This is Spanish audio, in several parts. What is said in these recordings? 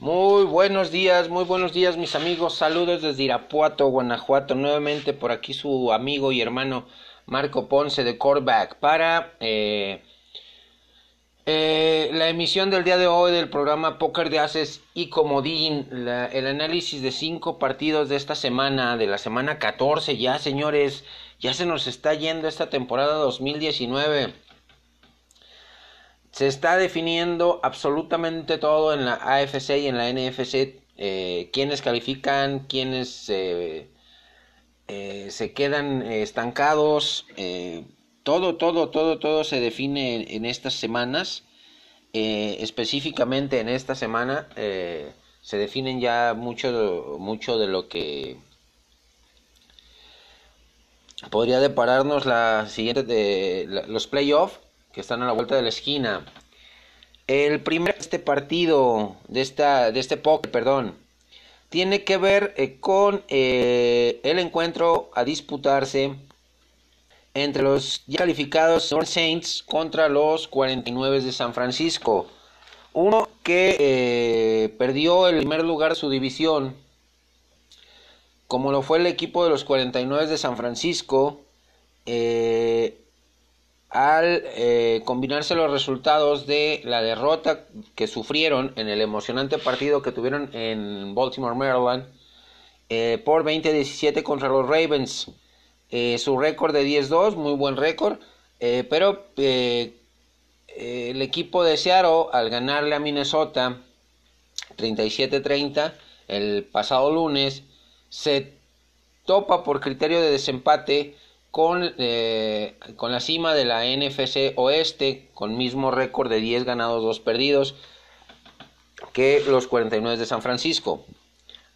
Muy buenos días, muy buenos días mis amigos. Saludos desde Irapuato, Guanajuato. Nuevamente por aquí su amigo y hermano Marco Ponce de Coreback para eh, eh, la emisión del día de hoy del programa Póker de Haces y Comodín. el análisis de cinco partidos de esta semana, de la semana 14 ya señores. Ya se nos está yendo esta temporada 2019. Se está definiendo absolutamente todo en la AFC y en la NFC. Eh, quiénes califican, quiénes eh, eh, se quedan estancados. todo, todo, todo, todo se define en, estas semanas. específicamente en esta semana se definen ya mucho, mucho de lo que podría depararnos la siguiente de los playoffs que están a la vuelta de la esquina. El primer este partido de esta de este póker, perdón, tiene que ver eh, con eh, el encuentro a disputarse entre los ya calificados Saints contra los 49 de San Francisco. Uno que eh, perdió el primer lugar su división, como lo fue el equipo de los 49 de San Francisco, al eh, combinarse los resultados de la derrota que sufrieron en el emocionante partido que tuvieron en Baltimore, Maryland, eh, por 20-17 contra los Ravens. Eh, su récord de 10-2, muy buen récord, pero el equipo de Seattle, al ganarle a Minnesota 37-30 el pasado lunes, se topa por criterio de desempate con, eh, con la cima de la NFC Oeste, con mismo récord de 10 ganados, 2 perdidos, que los 49 de San Francisco,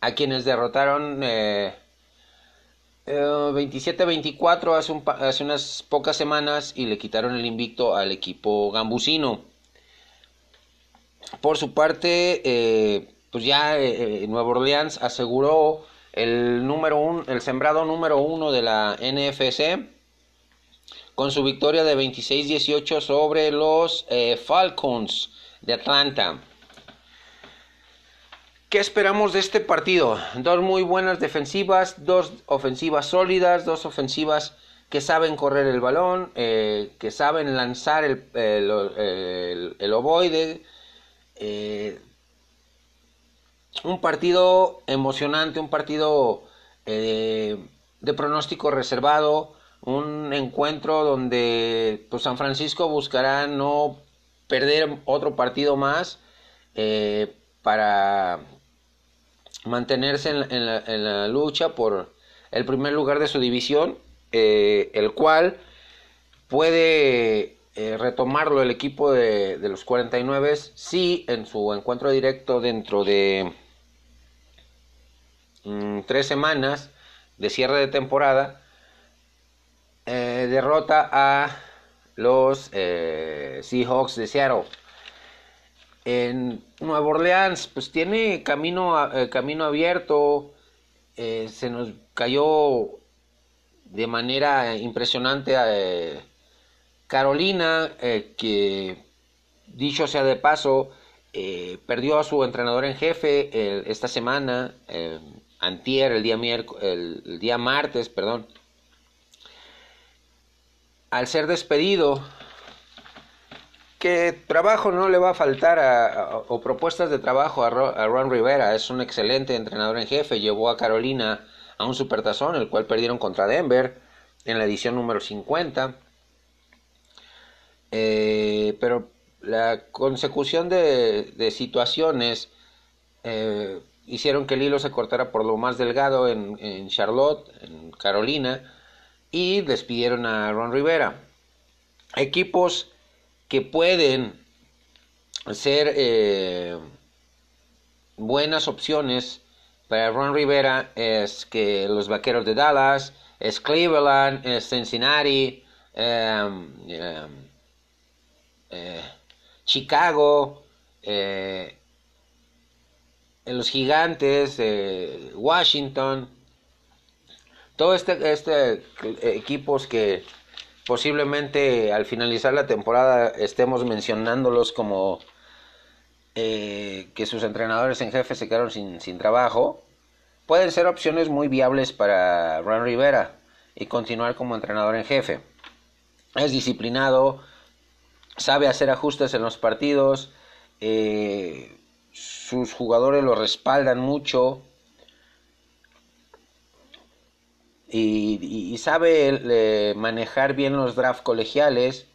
a quienes derrotaron 27-24 eh, hace, hace, unas pocas semanas y le quitaron el invicto al equipo gambusino. Por su parte, eh, pues ya Nueva Orleans aseguró el, número el sembrado número uno de la NFC, con su victoria de 26-18 sobre los eh, Falcons de Atlanta. ¿Qué esperamos de este partido? Dos muy buenas defensivas, dos ofensivas sólidas, dos ofensivas que saben correr el balón, eh, que saben lanzar el, el, el, ovoide. Eh, un partido emocionante, un partido eh, de pronóstico reservado, un encuentro donde pues, San Francisco buscará no perder otro partido más eh, para mantenerse en, la, lucha por el primer lugar de su división, eh, el cual puede retomarlo el equipo de, de los 49 si en su encuentro directo dentro de Mm, tres semanas de cierre de temporada, eh, derrota a los eh, Seahawks de Seattle. En Nueva Orleans, pues tiene camino, eh, camino abierto. se nos cayó de manera impresionante a Carolina, que dicho sea de paso, perdió a su entrenador en jefe esta semana antier, el día, el, día martes, perdón, al ser despedido, que trabajo no le va a faltar o propuestas de trabajo a, Ron Rivera, es un excelente entrenador en jefe, llevó a Carolina a un supertazón, el cual perdieron contra Denver en la edición número 50. Eh, pero la consecución de, situaciones eh, hicieron que el hilo se cortara por lo más delgado en, Charlotte, en Carolina, y despidieron a Ron Rivera. Equipos que pueden ser eh, buenas opciones para Ron Rivera es que los Vaqueros de Dallas, es Cleveland, es Cincinnati, em, eh, Chicago, eh, en los gigantes, Washington, todos este, este equipos que posiblemente al finalizar la temporada estemos mencionándolos como eh, que sus entrenadores en jefe se quedaron sin, sin trabajo, pueden ser opciones muy viables para Ron Rivera y continuar como entrenador en jefe. Es disciplinado, sabe hacer ajustes en los partidos, eh, sus jugadores lo respaldan mucho. Y, sabe eh, manejar bien los drafts colegiales.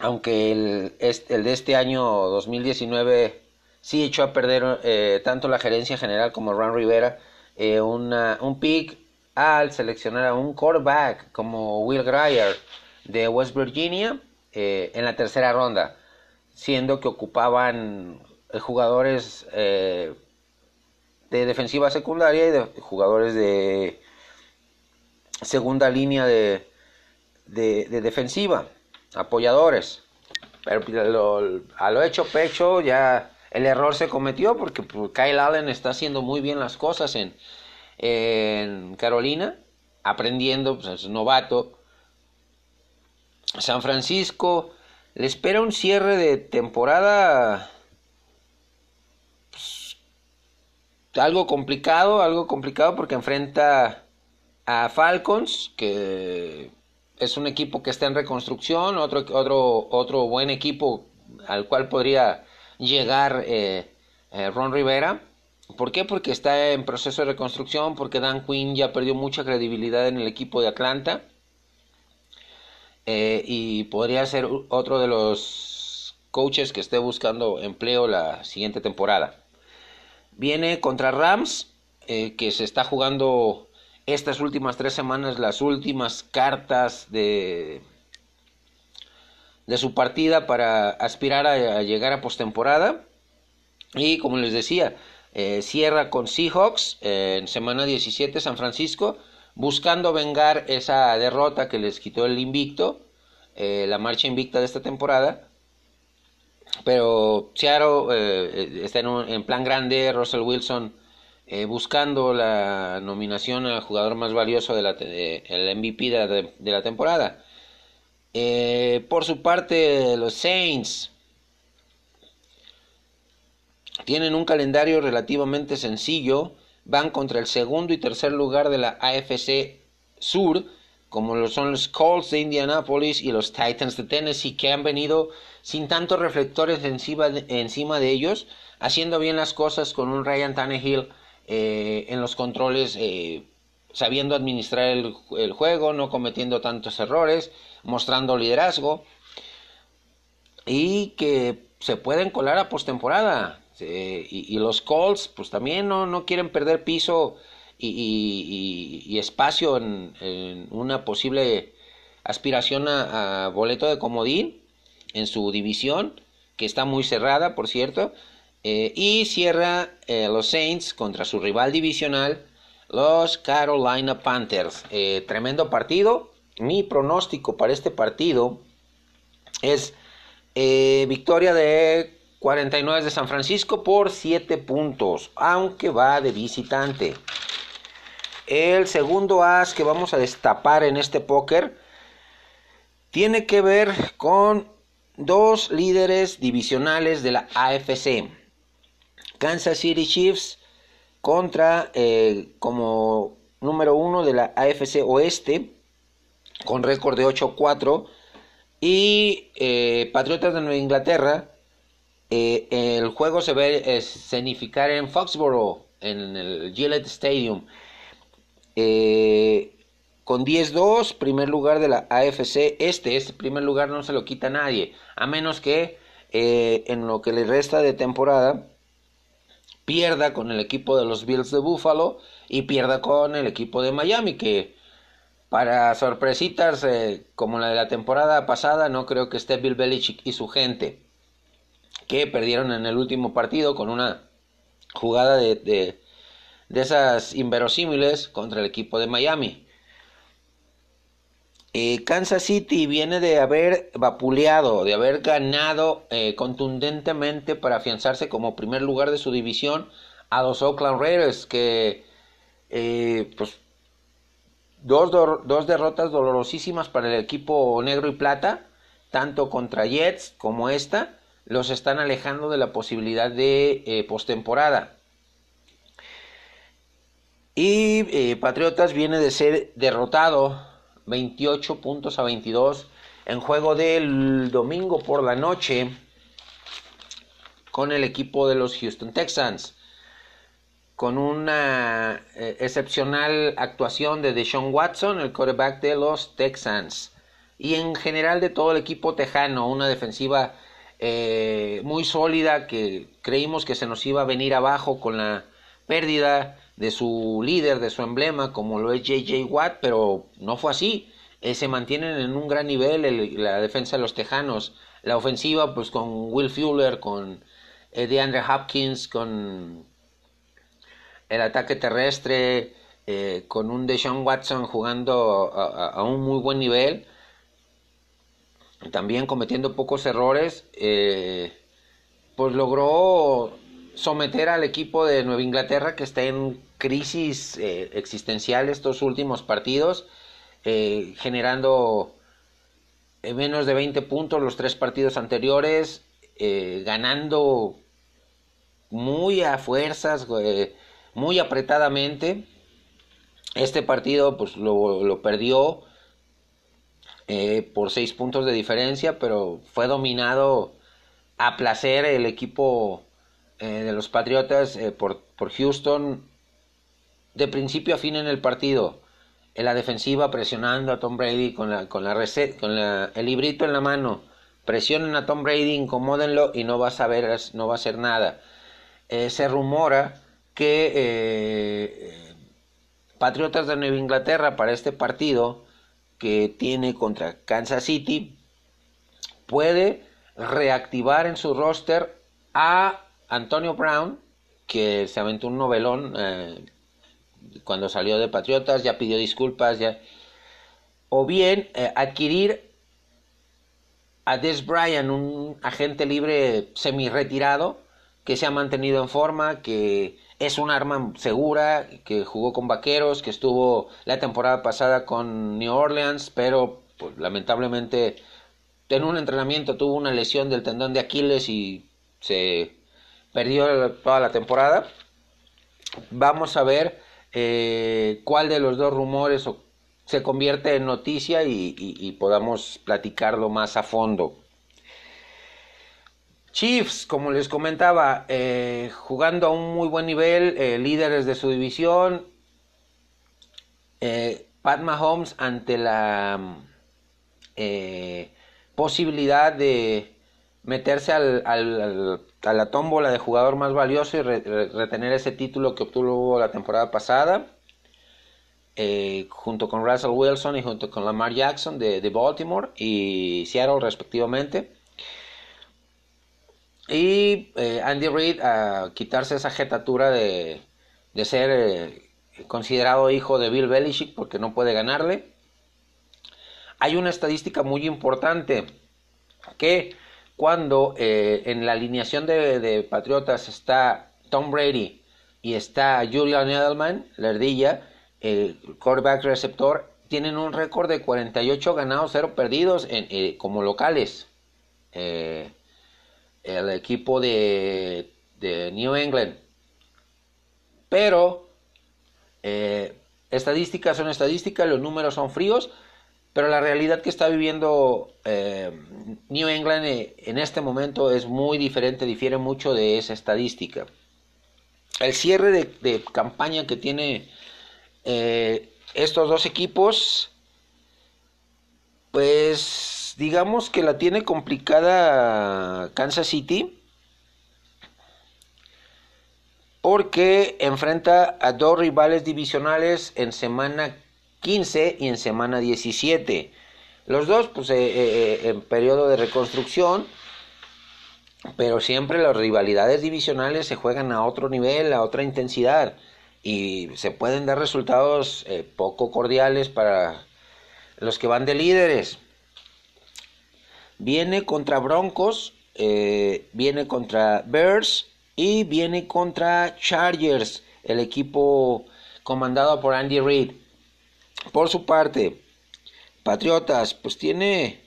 Aunque el, el, de este año 2019 sí echó a perder eh, tanto la gerencia general como Ron Rivera eh, un pick al seleccionar a un quarterback como Will Grier de West Virginia eh, en la tercera ronda, siendo que ocupaban jugadores de defensiva secundaria y de jugadores de segunda línea de, de defensiva apoyadores. Pero pues, a lo hecho pecho ya el error se cometió porque pues, Kyle Allen está haciendo muy bien las cosas en, en Carolina, aprendiendo, pues es novato. San Francisco le espera un cierre de temporada algo complicado, algo complicado porque enfrenta a Falcons que es un equipo que está en reconstrucción, otro, otro, otro buen equipo al cual podría llegar eh, eh, Ron Rivera. ¿Por qué? Porque está en proceso de reconstrucción, porque Dan Quinn ya perdió mucha credibilidad en el equipo de Atlanta eh, y podría ser otro de los coaches que esté buscando empleo la siguiente temporada. Viene contra Rams, que se está jugando estas últimas tres semanas las últimas cartas de, de su partida para aspirar a, llegar a postemporada. Y como les decía, eh, cierra con Seahawks en semana 17 San Francisco, buscando vengar esa derrota que les quitó el invicto, eh, la marcha invicta de esta temporada. Pero Seattle eh, está en, plan grande, Russell Wilson eh, buscando la nominación al jugador más valioso de la, el MVP de la, temporada. Eh, por su parte, los Saints tienen un calendario relativamente sencillo. Van contra el segundo y tercer lugar de la AFC Sur, como lo son los Colts de Indianapolis y los Titans de Tennessee, que han venido sin tantos reflectores encima de, ellos, haciendo bien las cosas con un Ryan Tannehill eh, en los controles, eh, sabiendo administrar el, juego, no cometiendo tantos errores, mostrando liderazgo y que se pueden colar a postemporada. Y, los Colts, pues también no, no quieren perder piso y, espacio en, una posible aspiración a, boleto de comodín en su división, que está muy cerrada, por cierto. Eh, y cierra eh, los Saints contra su rival divisional, los Carolina Panthers. Eh, tremendo partido. Mi pronóstico para este partido es victoria de 49 de San Francisco por 7 puntos, aunque va de visitante. El segundo as que vamos a destapar en este póker tiene que ver con dos líderes divisionales de la AFC. Kansas City Chiefs contra eh, como número uno de la AFC Oeste con récord de 8-4 y eh, Patriotas de Nueva Inglaterra eh, el juego se ve escenificar en Foxborough en el Gillette Stadium. Con 10-2 primer lugar de la AFC este este primer lugar no se lo quita nadie a menos que en lo que le resta de temporada pierda con el equipo de los Bills de Buffalo y pierda con el equipo de Miami, que para sorpresitas eh, como la de la temporada pasada, no creo que esté Bill Belichick y su gente, que perdieron en el último partido con una jugada de, de, esas inverosímiles contra el equipo de Miami. Eh, Kansas City viene de haber vapuleado, de haber ganado eh, contundentemente para afianzarse como primer lugar de su división a los Oakland Raiders, que eh, pues dos, dos derrotas dolorosísimas para el equipo negro y plata, tanto contra Jets como esta, los están alejando de la posibilidad de eh, postemporada. Y eh, Patriotas viene de ser derrotado 28 puntos a 22 en juego del domingo por la noche con el equipo de los Houston Texans. Con una eh, excepcional actuación de Deshaun Watson, el quarterback de los Texans. Y en general de todo el equipo tejano, una defensiva eh, muy sólida que creímos que se nos iba a venir abajo con la pérdida de su líder, de su emblema, como lo es JJ Watt, pero no fue así. Eh, se mantienen en un gran nivel la defensa de los Tejanos. La ofensiva, pues con Will Fuller, con eh, DeAndre Hopkins, con el ataque terrestre, eh, con un Deshaun Watson jugando a, un muy buen nivel, también cometiendo pocos errores, pues logró someter al equipo de Nueva Inglaterra que está en crisis eh, existencial estos últimos partidos, eh, generando eh, menos de 20 puntos los tres partidos anteriores, ganando muy a fuerzas, muy apretadamente. Este partido pues lo, lo perdió por seis puntos de diferencia, pero fue dominado a placer el equipo eh, de los Patriotas eh, por, por, Houston de principio a fin en el partido. En la defensiva presionando a Tom Brady con, la, con, la con el librito en la mano. Presionen a Tom Brady, incomódenlo y no va a saber, no va a hacer nada. Eh, se rumora que Patriotas de Nueva Inglaterra para este partido que tiene contra Kansas City puede reactivar en su roster a Antonio Brown, que se aventó un novelón eh, cuando salió de Patriotas, ya pidió disculpas, ya. O bien eh, adquirir a Des Bryant, un agente libre semi-retirado, que se ha mantenido en forma, que es un arma segura, que jugó con Vaqueros, que estuvo la temporada pasada con New Orleans, pero pues, lamentablemente en un entrenamiento tuvo una lesión del tendón de Aquiles y se perdió toda la temporada. Vamos a ver eh, cuál de los dos rumores se convierte en noticia y, podamos platicarlo más a fondo. Chiefs, como les comentaba, eh, jugando a un muy buen nivel, eh, líderes de su división. Pat Mahomes ante la posibilidad de meterse al, a la tómbola de jugador más valioso y retener ese título que obtuvo la temporada pasada, eh, junto con Russell Wilson y junto con Lamar Jackson de, Baltimore y Seattle respectivamente. Y eh, Andy Reid a quitarse esa jetatura de, de ser eh, considerado hijo de Bill Belichick porque no puede ganarle. Hay una estadística muy importante que cuando eh, en la alineación de, Patriotas está Tom Brady y está Julian Edelman, la ardilla, el quarterback receptor, tienen un récord de 48 ganados, 0 perdidos en, eh, como locales. Eh, el equipo de, de, New England. Pero estadísticas son estadísticas, los números son fríos pero la realidad que está viviendo eh, New England eh, en este momento es muy diferente, difiere mucho de esa estadística. El cierre de, campaña que tiene eh, estos dos equipos, pues digamos que la tiene complicada Kansas City. Porque enfrenta a dos rivales divisionales en semana 15 y en semana 17. Los dos, pues, eh, eh, eh, en periodo de reconstrucción, pero siempre las rivalidades divisionales se juegan a otro nivel, a otra intensidad, y se pueden dar resultados poco cordiales para los que van de líderes. Viene contra Broncos, viene contra Bears y viene contra Chargers, el equipo comandado por Andy Reid. Por su parte, Patriotas, pues tiene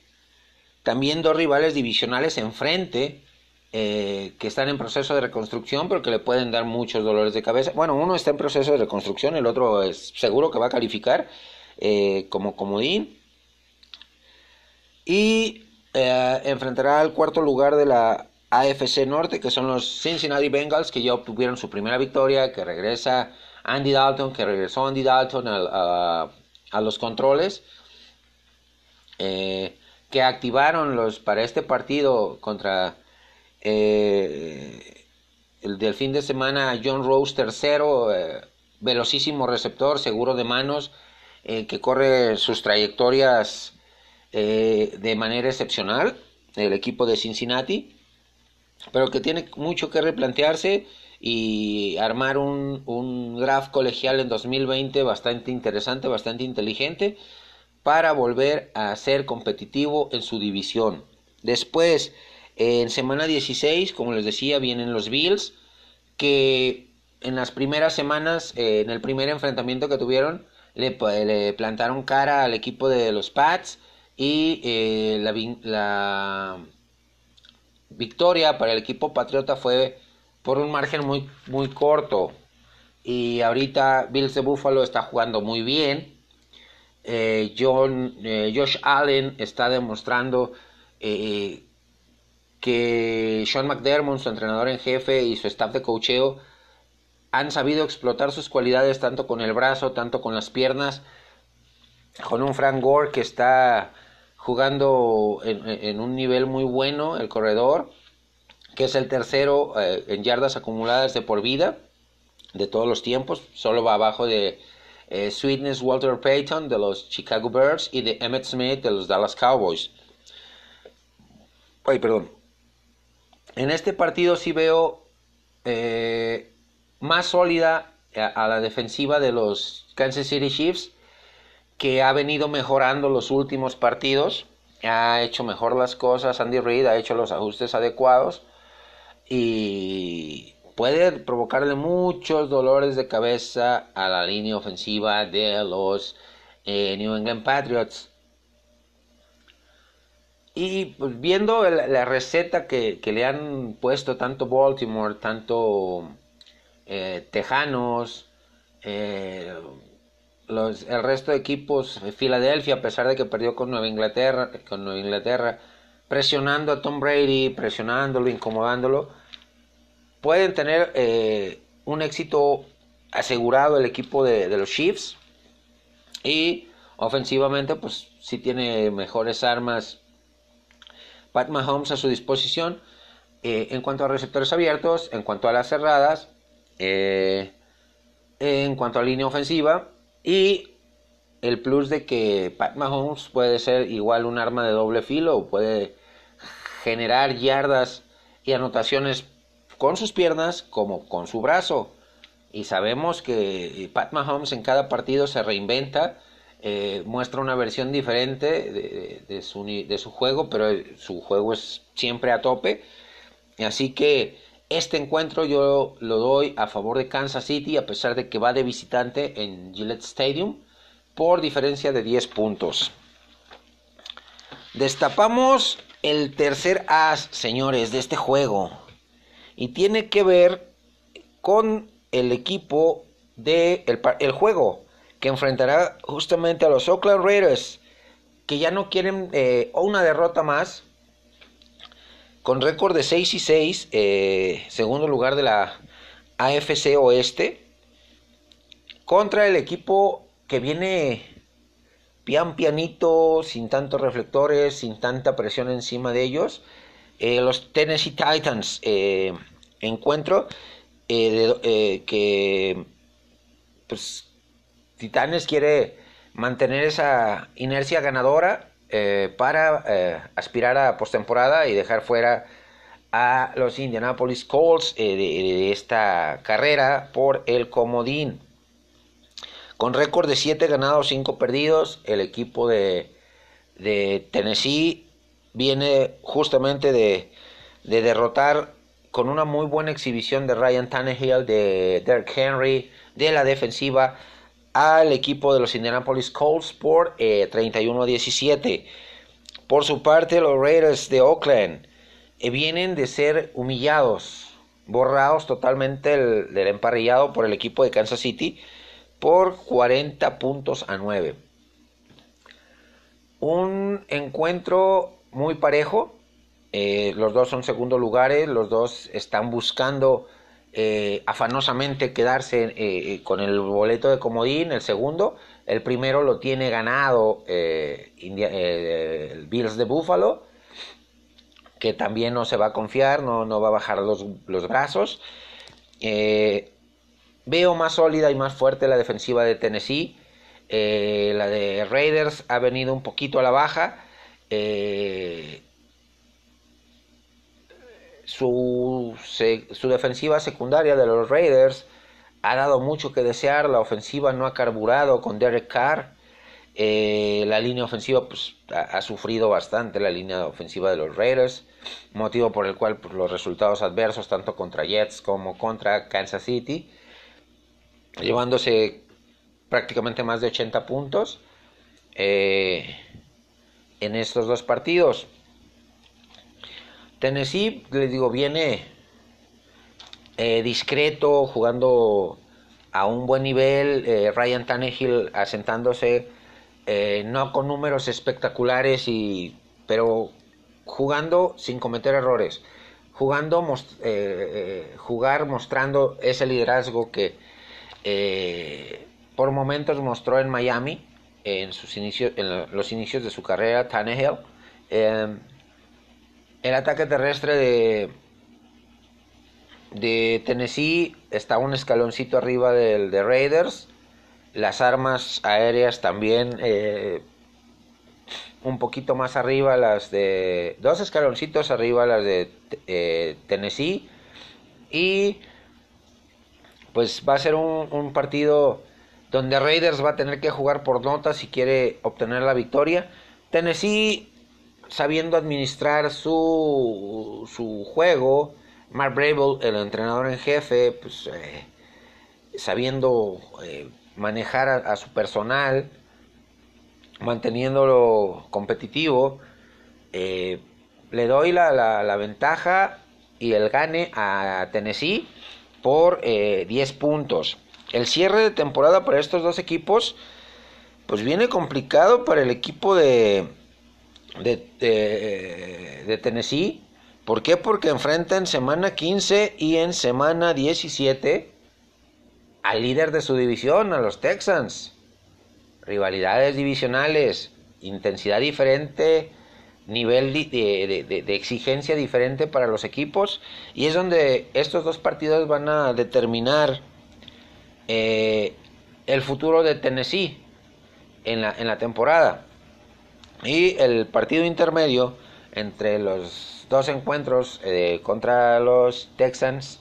también dos rivales divisionales enfrente, eh, que están en proceso de reconstrucción, pero que le pueden dar muchos dolores de cabeza. Bueno, uno está en proceso de reconstrucción, el otro es seguro que va a calificar eh, como comodín. Y eh, enfrentará al cuarto lugar de la AFC Norte, que son los Cincinnati Bengals, que ya obtuvieron su primera victoria, que regresa Andy Dalton, que regresó Andy Dalton a, los controles, eh, que activaron los para este partido contra eh, el del fin de semana John Rose tercero, eh, velocísimo receptor, seguro de manos, que corre sus trayectorias de manera excepcional, el equipo de Cincinnati, pero que tiene mucho que replantearse y armar un, un colegial en 2020 bastante interesante, bastante inteligente para volver a ser competitivo en su división. Después, en semana 16, como les decía, vienen los Bills, que en las primeras semanas, eh, en el primer enfrentamiento que tuvieron, le, plantaron cara al equipo de los Pats y eh, la, victoria para el equipo Patriota fue por un margen muy, muy corto. Y ahorita Bills de Buffalo está jugando muy bien. Eh, John, eh, Josh Allen está demostrando que Sean McDermott, su entrenador en jefe, y su staff de cocheo han sabido explotar sus cualidades tanto con el brazo, tanto con las piernas. Con un Frank Gore que está jugando en, un nivel muy bueno, el corredor que es el tercero eh, en yardas acumuladas de por vida de todos los tiempos, solo va abajo de eh, Sweetness Walter Payton de los Chicago Bears y de Emmett Smith de los Dallas Cowboys. Ay, perdón. En este partido sí veo eh, más sólida a, la defensiva de los Kansas City Chiefs, que ha venido mejorando los últimos partidos, ha hecho mejor las cosas, Andy Reid ha hecho los ajustes adecuados y puede provocarle muchos dolores de cabeza a la línea ofensiva de los eh, New England Patriots. Y pues, viendo la, receta que, le han puesto tanto Baltimore, tanto eh, Tejanos, eh, el resto de equipos, Filadelfia, a pesar de que perdió con Nueva Inglaterra, con Nueva Inglaterra, presionando a Tom Brady, presionándolo, incomodándolo, pueden tener eh, un éxito asegurado el equipo de, los Chiefs. Y ofensivamente, pues si tiene mejores armas Pat Mahomes a su disposición. Eh, en cuanto a receptores abiertos, en cuanto a las cerradas, eh, en cuanto a línea ofensiva y el plus de que Pat Mahomes puede ser igual un arma de doble filo puede generar yardas y anotaciones con sus piernas como con su brazo. Y sabemos que Pat Mahomes en cada partido se reinventa, eh, muestra una versión diferente de, su, de su juego, pero su juego es siempre a tope. Así que este encuentro yo lo doy a favor de Kansas City, a pesar de que va de visitante en Gillette Stadium por diferencia de 10 puntos. Destapamos el tercer as, señores, de este juego. Y tiene que ver con el equipo de el, juego que enfrentará justamente a los Oakland Raiders, que ya no quieren eh, una derrota más, con récord de 6 y 6, eh, segundo lugar de la AFC Oeste, contra el equipo que viene pian pianito, sin tantos reflectores, sin tanta presión encima de ellos. Eh, los Tennessee Titans eh, encuentro eh, que pues Titanes quiere mantener esa inercia ganadora para aspirar a postemporada y dejar fuera a los Indianapolis Colts de esta carrera por el comodín. Con récord de 7 ganados, 5 perdidos, el equipo de, Tennessee viene justamente de, derrotar con una muy buena exhibición de Ryan Tannehill, de Derek Henry, de la defensiva al equipo de los Indianapolis Colts por 31 eh, 17. Por su parte, los Raiders de Oakland vienen de ser humillados, borrados totalmente del emparrillado por el equipo de Kansas City por 40 puntos a 9. Un encuentro muy parejo. Eh, los dos son segundo lugares, los dos están buscando eh, afanosamente quedarse eh, con el boleto de comodín, el segundo. El primero lo tiene ganado el Bills de Buffalo, que también no se va a confiar, no, no va a bajar los, los brazos. veo más sólida y más fuerte la defensiva de Tennessee. la de Raiders ha venido un poquito a la baja. Eh, su, su, defensiva secundaria de los Raiders ha dado mucho que desear, la ofensiva no ha carburado con Derek Carr, eh, la línea ofensiva pues, ha, sufrido bastante, la línea ofensiva de los Raiders, motivo por el cual pues, los resultados adversos tanto contra Jets como contra Kansas City, llevándose prácticamente más de 80 puntos. Eh, en estos dos partidos. Tennessee, les digo, viene eh, discreto, jugando a un buen nivel. Eh, Ryan Tannehill asentándose, eh, no con números espectaculares, y, pero jugando sin cometer errores. Jugando, jugar mostrando ese liderazgo que por momentos mostró en Miami en, sus inicios, en los inicios de su carrera, Tannehill. El ataque terrestre de, de Tennessee está un escaloncito arriba del de Raiders. Las armas aéreas también eh, un poquito más arriba, las de. Dos escaloncitos arriba, las de eh, Tennessee. Y pues va a ser un, un partido donde Raiders va a tener que jugar por notas si quiere obtener la victoria. Tennessee, sabiendo administrar su, su juego, Mark Brable, el entrenador en jefe, pues eh, sabiendo eh, manejar a, su personal, manteniéndolo competitivo, eh, le doy la, la, ventaja y el gane a Tennessee por 10 puntos. El cierre de temporada para estos dos equipos, pues viene complicado para el equipo de, de, de, Tennessee. ¿Por qué? Porque enfrentan semana 15 y en semana 17 al líder de su división, a los Texans. Rivalidades divisionales, intensidad diferente, nivel de, de, exigencia diferente para los equipos. Y es donde estos dos partidos van a determinar eh, el futuro de Tennessee en la, en la temporada. Y el partido intermedio entre los dos encuentros eh, contra los Texans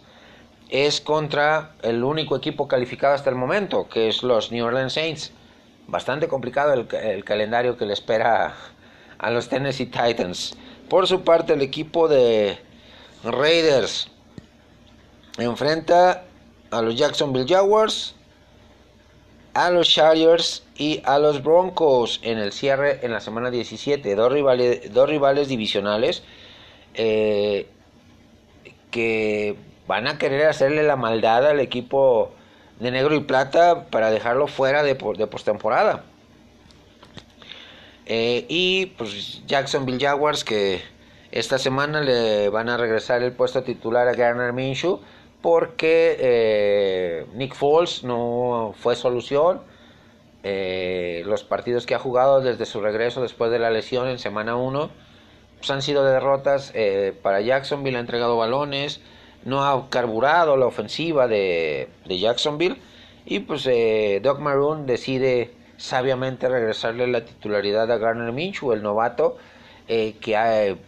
es contra el único equipo calificado hasta el momento, que es los New Orleans Saints. Bastante complicado el, el calendario que le espera a los Tennessee Titans. Por su parte, el equipo de Raiders enfrenta a los Jacksonville Jaguars, a los Chargers y a los Broncos en el cierre en la semana 17. Dos rivales, dos rivales divisionales eh, que van a querer hacerle la maldad al equipo de negro y plata para dejarlo fuera de, de postemporada. Eh, y pues Jacksonville Jaguars que esta semana le van a regresar el puesto titular a Garner Minshew porque eh, Nick Foles no fue solución. Eh, los partidos que ha jugado desde su regreso después de la lesión en semana 1 pues han sido derrotas eh, para Jacksonville, ha entregado balones, no ha carburado la ofensiva de, Jacksonville y pues Doc Maroon decide sabiamente regresarle la titularidad a Garner Minshew, el novato, que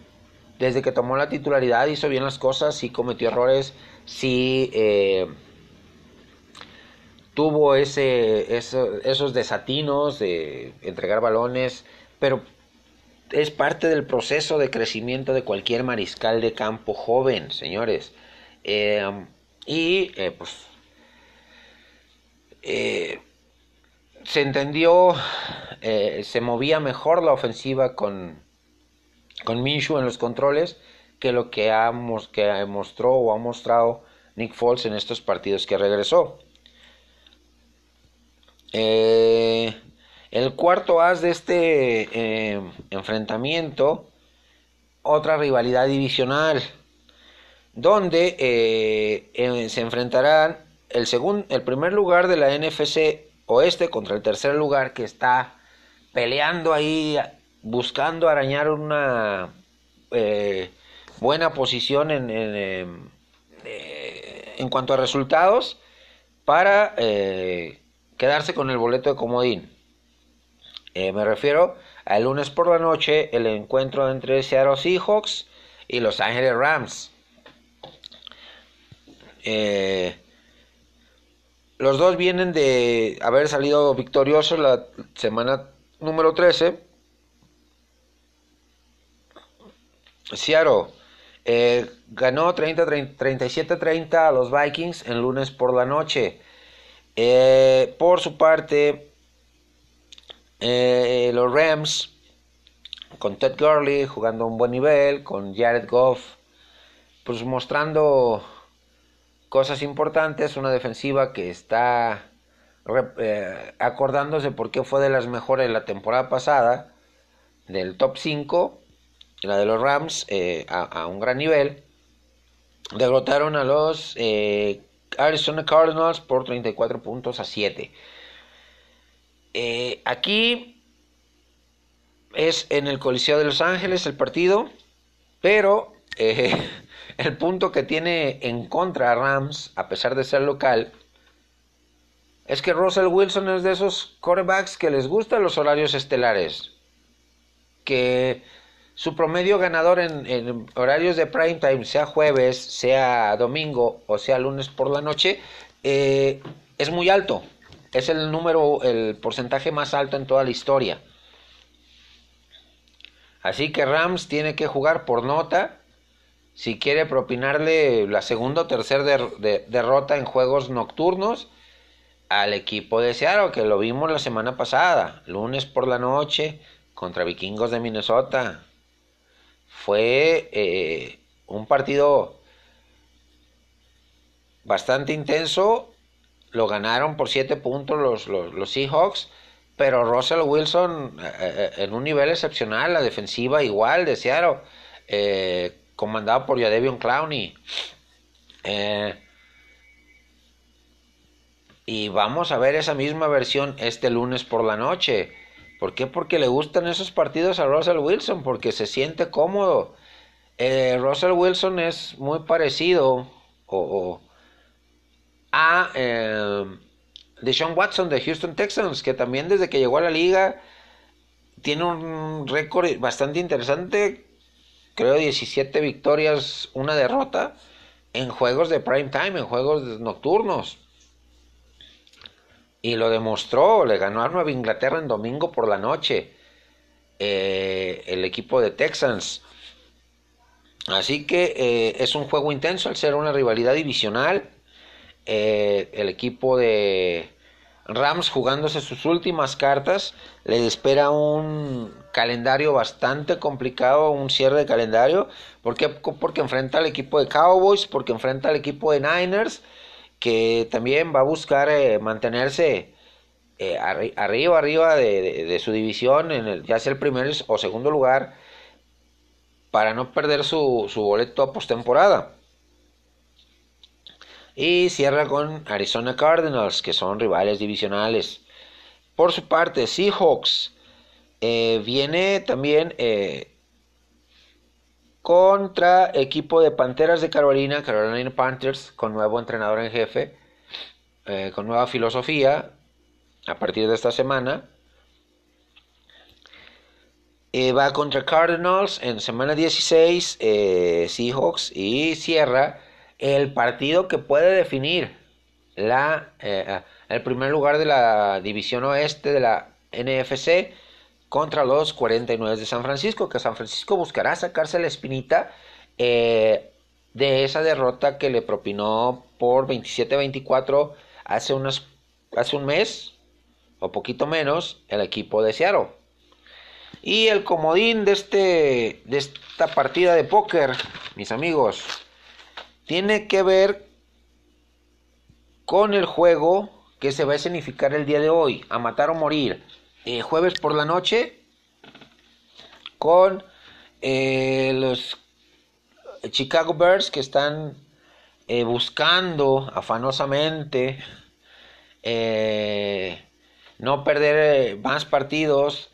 desde que tomó la titularidad hizo bien las cosas y cometió errores si eh, tuvo ese, esos desatinos de entregar balones, pero es parte del proceso de crecimiento de cualquier mariscal de campo joven, señores. Eh, y eh, pues se entendió, se movía mejor la ofensiva con, con Minshu en los controles que lo que, ha, que mostró o ha mostrado Nick Foles en estos partidos que regresó. Eh, el cuarto as de este eh, enfrentamiento, otra rivalidad divisional, donde eh, se enfrentarán el, segundo, el primer lugar de la NFC Oeste contra el tercer lugar que está peleando ahí, buscando arañar una buena posición en, en, en, cuanto a resultados para quedarse con el boleto de comodín. Eh, me refiero al lunes por la noche, el encuentro entre Seattle Seahawks y Los Ángeles Rams. Eh, los dos vienen de haber salido victoriosos la semana número 13. Seattle eh, ganó 37-30 a los Vikings el lunes por la noche. Eh, por su parte, eh, los Rams, con Ted Gurley jugando a un buen nivel, con Jared Goff, pues mostrando cosas importantes, una defensiva que está eh, acordándose por qué fue de las mejores la temporada pasada, del top 5, la de los Rams, a, a, un gran nivel. Derrotaron a los Arizona Cardinals por 34 puntos a 7. Eh, aquí es en el Coliseo de Los Ángeles el partido, pero eh, el punto que tiene en contra Rams, a pesar de ser local, es que Russell Wilson es de esos quarterbacks que les gustan los horarios estelares. Que su promedio ganador en, horarios de prime time, sea jueves, sea domingo o sea lunes por la noche, eh, es muy alto. Es el número, el porcentaje más alto en toda la historia. Así que Rams tiene que jugar por nota si quiere propinarle la segunda o tercera derrota en juegos nocturnos al equipo de Seattle, que lo vimos la semana pasada, lunes por la noche contra Vikingos de Minnesota fue eh, un partido bastante intenso. Lo ganaron por 7 puntos los, los, Seahawks. Pero Russell Wilson eh, eh, en un nivel excepcional, la defensiva igual de Seattle, comandado por Jadevion Clowney. y vamos a ver esa misma versión este lunes por la noche. ¿Por qué? Porque le gustan esos partidos a Russell Wilson, porque se siente cómodo. Eh, Russell Wilson es muy parecido a eh, Deshaun Watson de Houston Texans, que también desde que llegó a la liga tiene un récord bastante interesante, creo 17 victorias, una derrota en juegos de prime time, en juegos nocturnos. Y lo demostró, le ganó a Nueva Inglaterra en domingo por la noche. Eh, el equipo de Texans. Así que eh, es un juego intenso al ser una rivalidad divisional. Eh, el equipo de Rams jugándose sus últimas cartas. Le espera un calendario bastante complicado, un cierre de calendario. ¿Por qué? Porque enfrenta al equipo de Cowboys, porque enfrenta al equipo de Niners que también va a buscar eh, mantenerse eh, arriba, arriba de, su división, en el, ya sea el primer o segundo lugar, para no perder su, su boleto a postemporada. Y cierra con Arizona Cardinals, que son rivales divisionales. Por su parte, Seahawks eh, viene también contra equipo de Panteras de Carolina, Carolina Panthers, con nuevo entrenador en jefe, eh, con nueva filosofía, a partir de esta semana. Eh, va contra Cardinals en semana 16, eh, Seahawks, y cierra el partido que puede definir la, el primer lugar de la división oeste de la NFC contra los 49 de San Francisco, que San Francisco buscará sacarse la espinita eh, de esa derrota que le propinó por 27-24 hace, hace un mes o poquito menos el equipo de. Y el comodín de, este, de esta partida de póker, mis amigos, tiene que ver con el juego que se va a escenificar el día de hoy, a matar o morir, eh, jueves por la noche, con eh, los Chicago Bears que están eh, buscando afanosamente no perder más partidos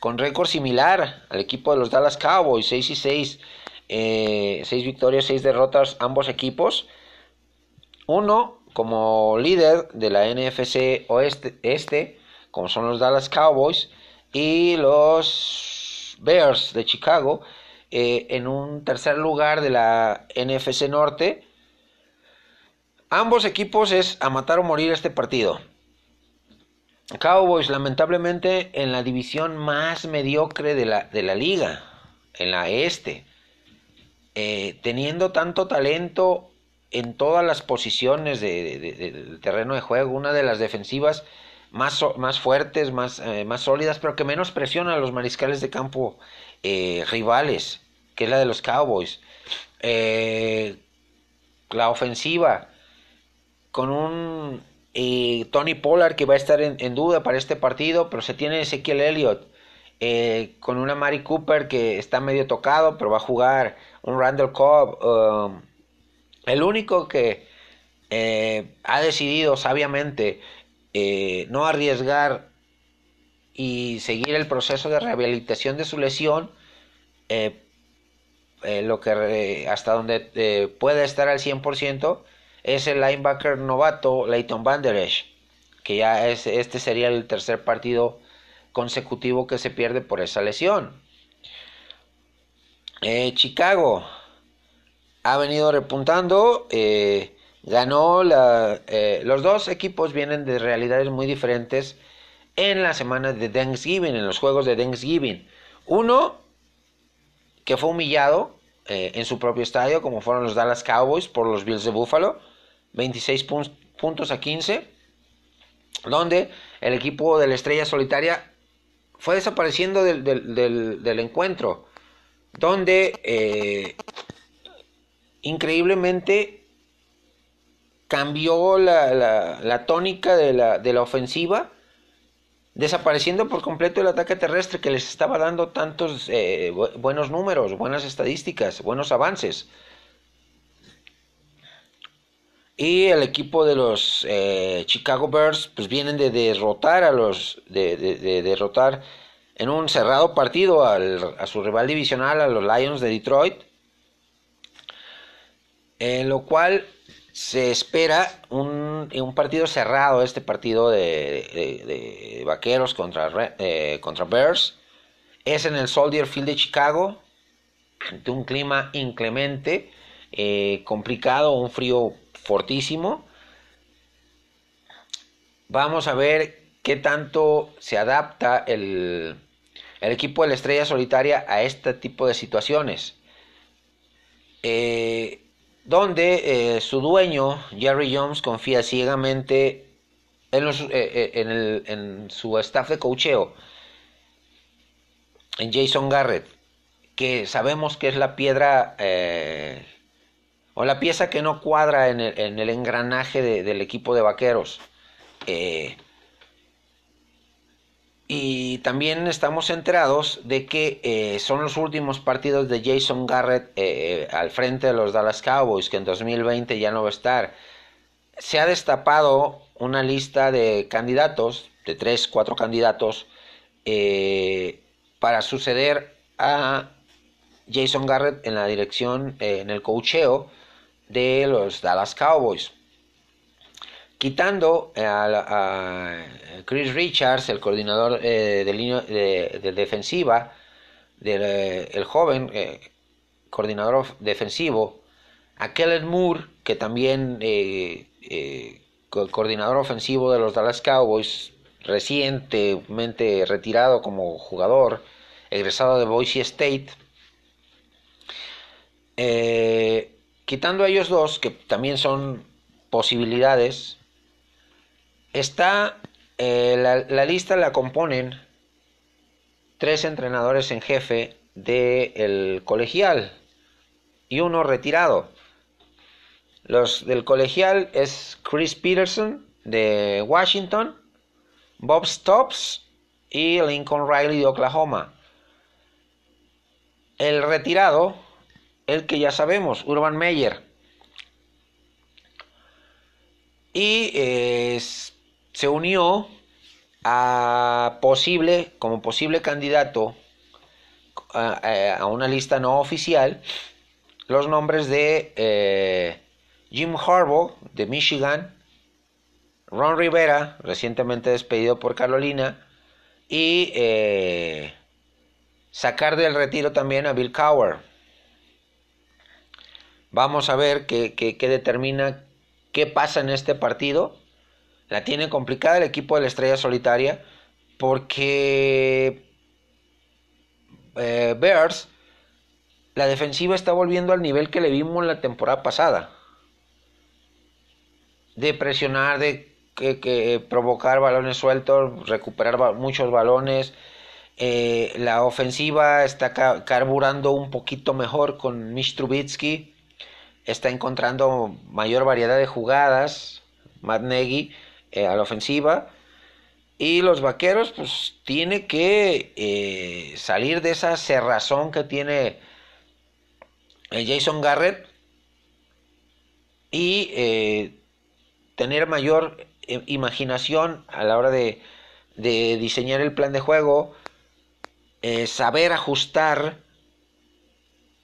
con récord similar al equipo de los Dallas Cowboys, 6 y 6, 6 victorias, 6 derrotas ambos equipos. Uno como líder de la NFC Oeste, este, como son los Dallas Cowboys y los Bears de Chicago, eh, en un tercer lugar de la NFC Norte. Ambos equipos es a matar o morir este partido. Cowboys lamentablemente en la división más mediocre de la, de la liga, en la este, eh, teniendo tanto talento en todas las posiciones del terreno de juego, una de las defensivas más, más fuertes, más, eh, más sólidas, pero que menos presiona a los mariscales de campo eh, rivales, que es la de los Cowboys. Eh, la ofensiva, con un Tony Pollard que va a estar en, duda para este partido, pero se tiene Ezequiel Elliott. con una Mari Cooper que está medio tocado, pero va a jugar. Un Randall Cobb. Um, el único que ha decidido sabiamente eh, no arriesgar y seguir el proceso de rehabilitación de su lesión, eh, lo que hasta donde puede estar al 100% es el linebacker novato Leighton Van que ya es, este sería el tercer partido consecutivo que se pierde por esa lesión. Chicago ha venido repuntando. Eh, ganó la, eh, los dos equipos vienen de realidades muy diferentes en la semana de Thanksgiving, en los juegos de Thanksgiving. Uno que fue humillado eh, en su propio estadio, como fueron los Dallas Cowboys por los Bills de Buffalo, 26 puntos a 15, donde el equipo de la estrella solitaria fue desapareciendo del, del encuentro, donde increíblemente cambió la, tónica de la, de la, ofensiva, desapareciendo por completo el ataque terrestre que les estaba dando tantos eh, buenos números, buenas estadísticas, buenos avances. Y el equipo de los eh, Chicago Bears, pues vienen de derrotar a los, de, derrotar en un cerrado partido a su rival divisional, a los Lions de Detroit en lo cual se espera un, un partido cerrado, este partido de, vaqueros contra, eh, contra Bears. Es en el Soldier Field de Chicago, ante un clima inclemente, eh, complicado, un frío fortísimo. Vamos a ver qué tanto se adapta el, el equipo de la estrella solitaria a este tipo de situaciones. Eh, donde eh, su dueño, Jerry Jones, confía ciegamente en, eh, eh, en, su staff de cocheo, en Jason Garrett, que sabemos que es la piedra o la pieza que no cuadra en el, engranaje del equipo de vaqueros. Y también estamos enterados de que eh, son los últimos partidos de Jason Garrett eh, al frente de los Dallas Cowboys, que en 2020 ya no va a estar. Se ha destapado una lista de candidatos, de tres, cuatro candidatos, eh, para suceder a Jason Garrett en la dirección, en el cocheo de los Dallas Cowboys quitando a, Chris Richards, el coordinador eh, de, defensiva, del eh, el joven eh, coordinador defensivo, a Kellen Moore, que también coordinador ofensivo de los Dallas Cowboys, recientemente retirado como jugador, egresado de Boise State. quitando a ellos dos, que también son posibilidades, Está, eh, la, lista la componen tres entrenadores en jefe del colegial y uno retirado. Los del colegial es Chris Peterson de Washington, Bob Stops y Lincoln Riley de Oklahoma. El retirado, el que ya sabemos, Urban Meyer. Y eh, se unió a posible, como posible candidato a, una lista no oficial, los nombres de eh, Jim Harbaugh de Michigan, Ron Rivera, recientemente despedido por Carolina, y eh, sacar del retiro también a Bill Cowher. Vamos a ver qué determina qué pasa en este partido la tiene complicada el equipo de la Estrella Solitaria porque eh, Bears, la defensiva está volviendo al nivel que le vimos la temporada pasada. De presionar, de que, provocar balones sueltos, recuperar muchos balones. Eh, la ofensiva está carburando un poquito mejor con Mitch Trubitsky. Está encontrando mayor variedad de jugadas. Matt eh, a la ofensiva. Y los vaqueros, pues, tiene que eh, salir de esa cerrazón que tiene el Jason Garrett y eh, tener mayor imaginación a la hora de, diseñar el plan de juego, saber ajustar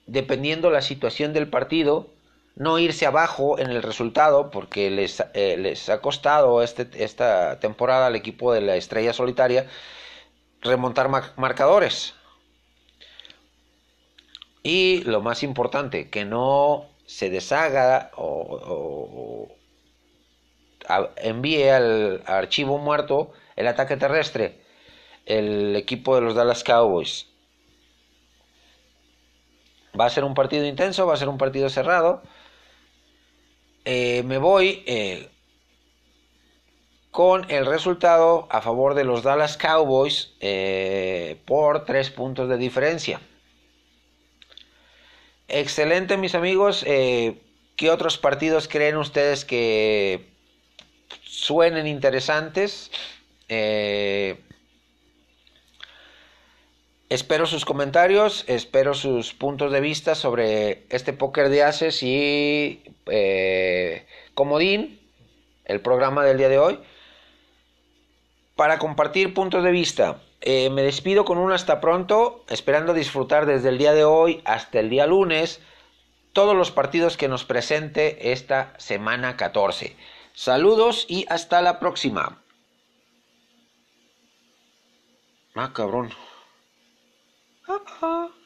dependiendo la situación del partido no irse abajo en el resultado porque les, eh, les ha costado este, esta temporada al equipo de la estrella solitaria remontar marcadores. Y lo más importante, que no se deshaga o, envíe al archivo muerto el ataque terrestre, el equipo de los Dallas Cowboys. Va a ser un partido intenso, va a ser un partido cerrado. Eh, me voy eh, con el resultado a favor de los Dallas Cowboys eh, por tres puntos de diferencia. Excelente, mis amigos. ¿Qué otros partidos creen ustedes que suenen interesantes? Espero sus comentarios, espero sus puntos de vista sobre este póker de haces y eh, Comodín, el programa del día de hoy, para compartir puntos de vista. Eh, me despido con un hasta pronto, esperando disfrutar desde el día de hoy hasta el día lunes todos los partidos que nos presente esta semana 14. Saludos y hasta la próxima. Ah, cabrón. Uh-oh.